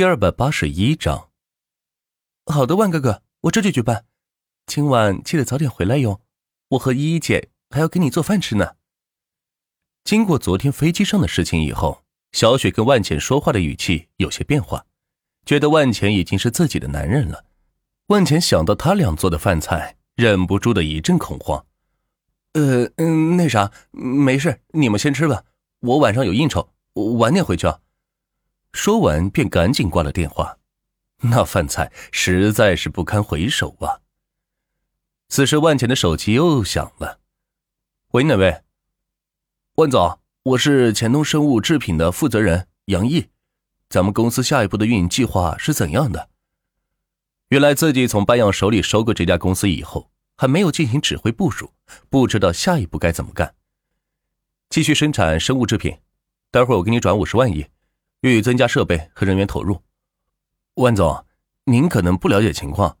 第二百八十一章。好的，万哥哥，我这就去办。今晚记得早点回来哟，我和依依姐还要给你做饭吃呢。经过昨天飞机上的事情以后，小雪跟万钱说话的语气有些变化，觉得万钱已经是自己的男人了。万钱想到他俩做的饭菜，忍不住的一阵恐慌。呃嗯，那啥，没事，你们先吃吧，我晚上有应酬，晚点回去啊。说完便赶紧挂了电话。那饭菜实在是不堪回首啊。此时万钱的手机又响了，喂，哪位？万总，我是钱东生物制品的负责人杨毅，咱们公司下一步的运营计划是怎样的？原来自己从班阳手里收购这家公司以后，还没有进行指挥部署，不知道下一步该怎么干。继续生产生物制品，待会儿我给你转五十万亿，欲增加设备和人员投入。万总，您可能不了解情况，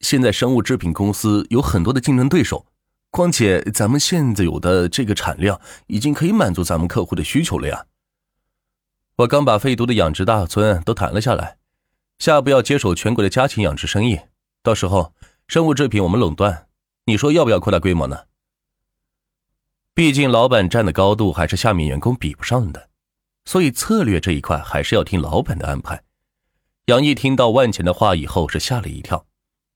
现在生物制品公司有很多的竞争对手。况且，咱们现在有的这个产量已经可以满足咱们客户的需求了呀。我刚把废毒的养殖大村都谈了下来，下步要接手全国的家禽养殖生意。到时候，生物制品我们垄断，你说要不要扩大规模呢？毕竟老板站的高度还是下面员工比不上的，所以策略这一块还是要听老板的安排。杨毅听到万钱的话以后是吓了一跳，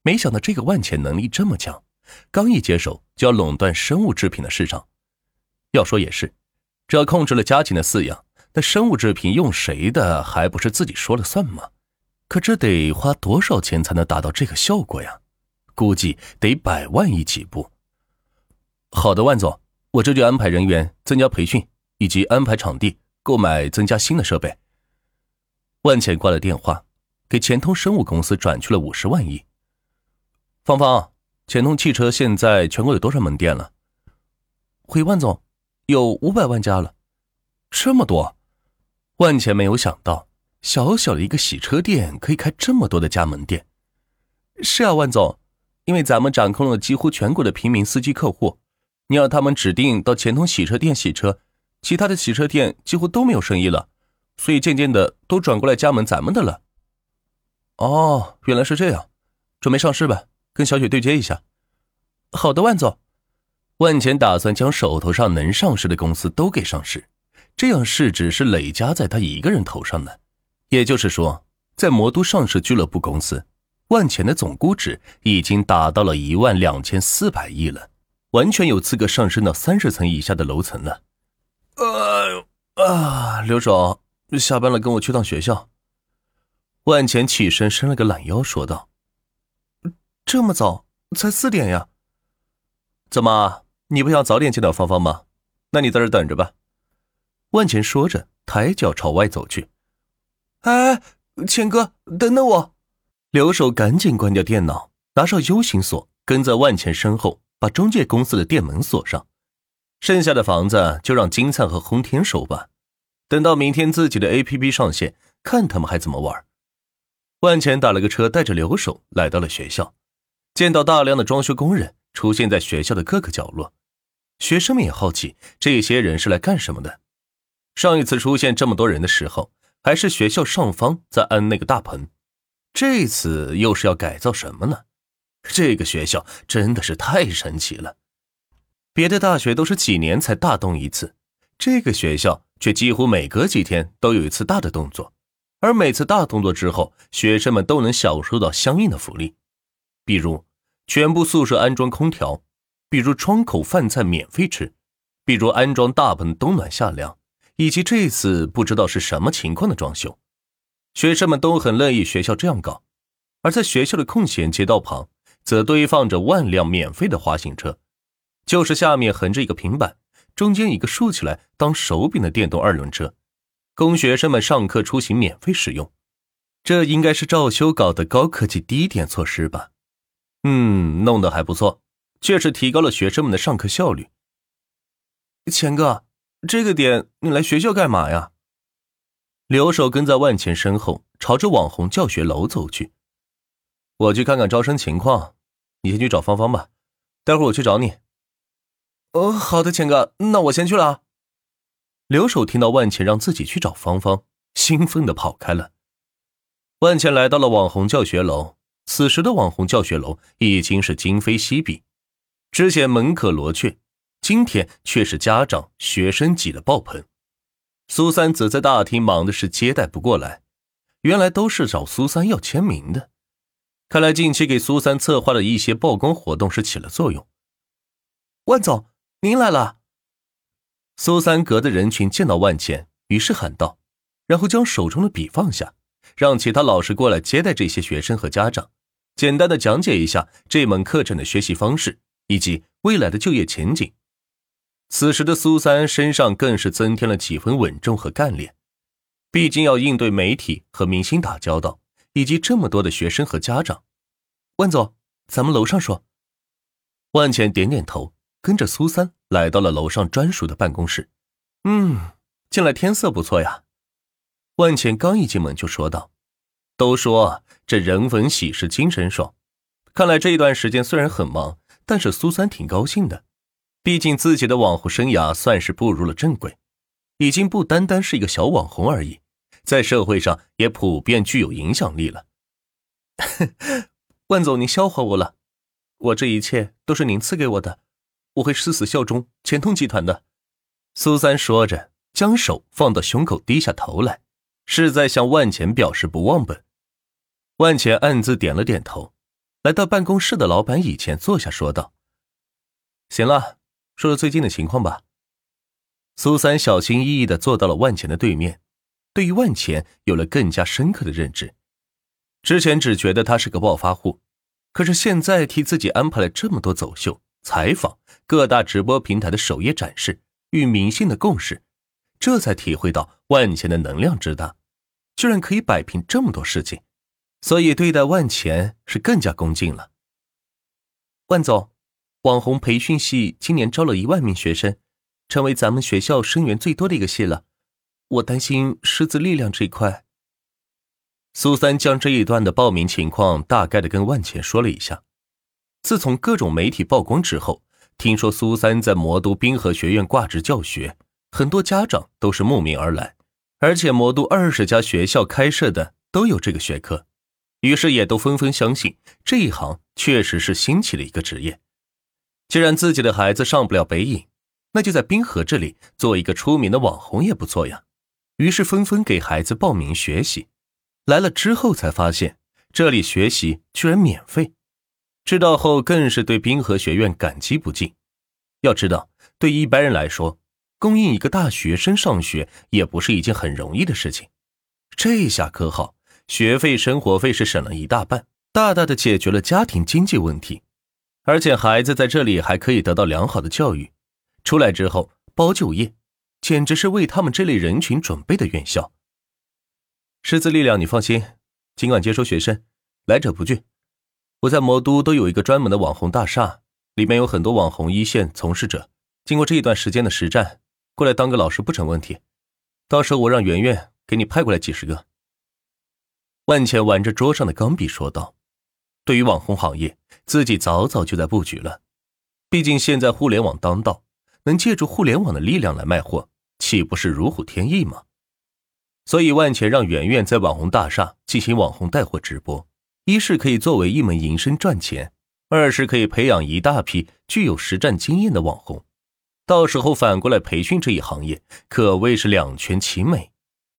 没想到这个万钱能力这么强。刚一接手就要垄断生物制品的市场，要说也是，只要控制了家禽的饲养，那生物制品用谁的还不是自己说了算吗？可这得花多少钱才能达到这个效果呀？估计得百万亿起步。好的，万总，我这就安排人员增加培训，以及安排场地购买增加新的设备。万钱挂了电话，给钱通生物公司转去了五十万亿。芳芳。钱通汽车现在全国有多少门店了？回万总，有五百万家了，这么多！万钱没有想到，小小的一个洗车店可以开这么多的加盟店。是啊，万总，因为咱们掌控了几乎全国的平民司机客户，你让他们指定到钱通洗车店洗车，其他的洗车店几乎都没有生意了，所以渐渐的都转过来加盟咱们的了。哦，原来是这样，准备上市吧。跟小雪对接一下，好的，万总。万钱打算将手头上能上市的公司都给上市，这样市值是累加在他一个人头上的。也就是说，在魔都上市俱乐部公司，万钱的总估值已经达到了一万两千四百亿了，完全有资格上升到三十层以下的楼层了。呃啊，刘总，下班了，跟我去趟学校。万钱起身伸了个懒腰，说道。这么早，才四点呀？怎么，你不想早点见到芳芳吗？那你在这等着吧。万钱说着，抬脚朝外走去。哎，钱哥，等等我！刘守赶紧关掉电脑，拿上 U 型锁，跟在万钱身后，把中介公司的店门锁上。剩下的房子就让金灿和洪天守吧。等到明天自己的 APP 上线，看他们还怎么玩。万钱打了个车，带着刘守来到了学校。见到大量的装修工人出现在学校的各个角落，学生们也好奇这些人是来干什么的。上一次出现这么多人的时候，还是学校上方在安那个大棚，这次又是要改造什么呢？这个学校真的是太神奇了。别的大学都是几年才大动一次，这个学校却几乎每隔几天都有一次大的动作，而每次大动作之后，学生们都能享受到相应的福利。比如，全部宿舍安装空调；比如，窗口饭菜免费吃；比如，安装大棚冬暖夏凉；以及这次不知道是什么情况的装修，学生们都很乐意学校这样搞。而在学校的空闲街道旁，则堆放着万辆免费的滑行车，就是下面横着一个平板，中间一个竖起来当手柄的电动二轮车，供学生们上课出行免费使用。这应该是赵修搞的高科技低点措施吧？嗯，弄得还不错，确实提高了学生们的上课效率。钱哥，这个点你来学校干嘛呀？刘守跟在万钱身后，朝着网红教学楼走去。我去看看招生情况，你先去找芳芳吧，待会儿我去找你。哦，好的，钱哥，那我先去了。刘守听到万钱让自己去找芳芳，兴奋的跑开了。万茜来到了网红教学楼，此时的网红教学楼已经是今非昔比，之前门可罗雀，今天却是家长学生挤得爆棚。苏三则在大厅忙的是接待不过来，原来都是找苏三要签名的，看来近期给苏三策划的一些曝光活动是起了作用。万总，您来了。苏三隔的人群见到万茜，于是喊道，然后将手中的笔放下。让其他老师过来接待这些学生和家长，简单的讲解一下这门课程的学习方式以及未来的就业前景。此时的苏三身上更是增添了几分稳重和干练，毕竟要应对媒体和明星打交道，以及这么多的学生和家长。万总，咱们楼上说。万茜点点头，跟着苏三来到了楼上专属的办公室。嗯，进来天色不错呀。万茜刚一进门就说道：“都说这人逢喜事精神爽，看来这一段时间虽然很忙，但是苏三挺高兴的。毕竟自己的网红生涯算是步入了正轨，已经不单单是一个小网红而已，在社会上也普遍具有影响力了。万总，您笑话我了，我这一切都是您赐给我的，我会誓死效忠钱通集团的。”苏三说着，将手放到胸口，低下头来。是在向万钱表示不忘本。万钱暗自点了点头，来到办公室的老板以前坐下，说道：“行了，说说最近的情况吧。”苏三小心翼翼的坐到了万钱的对面，对于万钱有了更加深刻的认知。之前只觉得他是个暴发户，可是现在替自己安排了这么多走秀、采访、各大直播平台的首页展示与明星的共事。这才体会到万钱的能量之大，居然可以摆平这么多事情，所以对待万钱是更加恭敬了。万总，网红培训系今年招了一万名学生，成为咱们学校生源最多的一个系了。我担心师资力量这一块。苏三将这一段的报名情况大概的跟万钱说了一下。自从各种媒体曝光之后，听说苏三在魔都滨河学院挂职教学。很多家长都是慕名而来，而且魔都二十家学校开设的都有这个学科，于是也都纷纷相信这一行确实是兴起的一个职业。既然自己的孩子上不了北影，那就在滨河这里做一个出名的网红也不错呀。于是纷纷给孩子报名学习。来了之后才发现，这里学习居然免费。知道后更是对滨河学院感激不尽。要知道，对一般人来说，供应一个大学生上学也不是一件很容易的事情，这下可好，学费、生活费是省了一大半，大大的解决了家庭经济问题，而且孩子在这里还可以得到良好的教育，出来之后包就业，简直是为他们这类人群准备的院校。师资力量你放心，尽管接收学生，来者不拒。我在魔都都有一个专门的网红大厦，里面有很多网红一线从事者，经过这一段时间的实战。过来当个老师不成问题，到时候我让圆圆给你派过来几十个。万茜玩着桌上的钢笔说道：“对于网红行业，自己早早就在布局了。毕竟现在互联网当道，能借助互联网的力量来卖货，岂不是如虎添翼吗？所以万茜让圆圆在网红大厦进行网红带货直播，一是可以作为一门营生赚钱，二是可以培养一大批具有实战经验的网红。”到时候反过来培训这一行业，可谓是两全其美。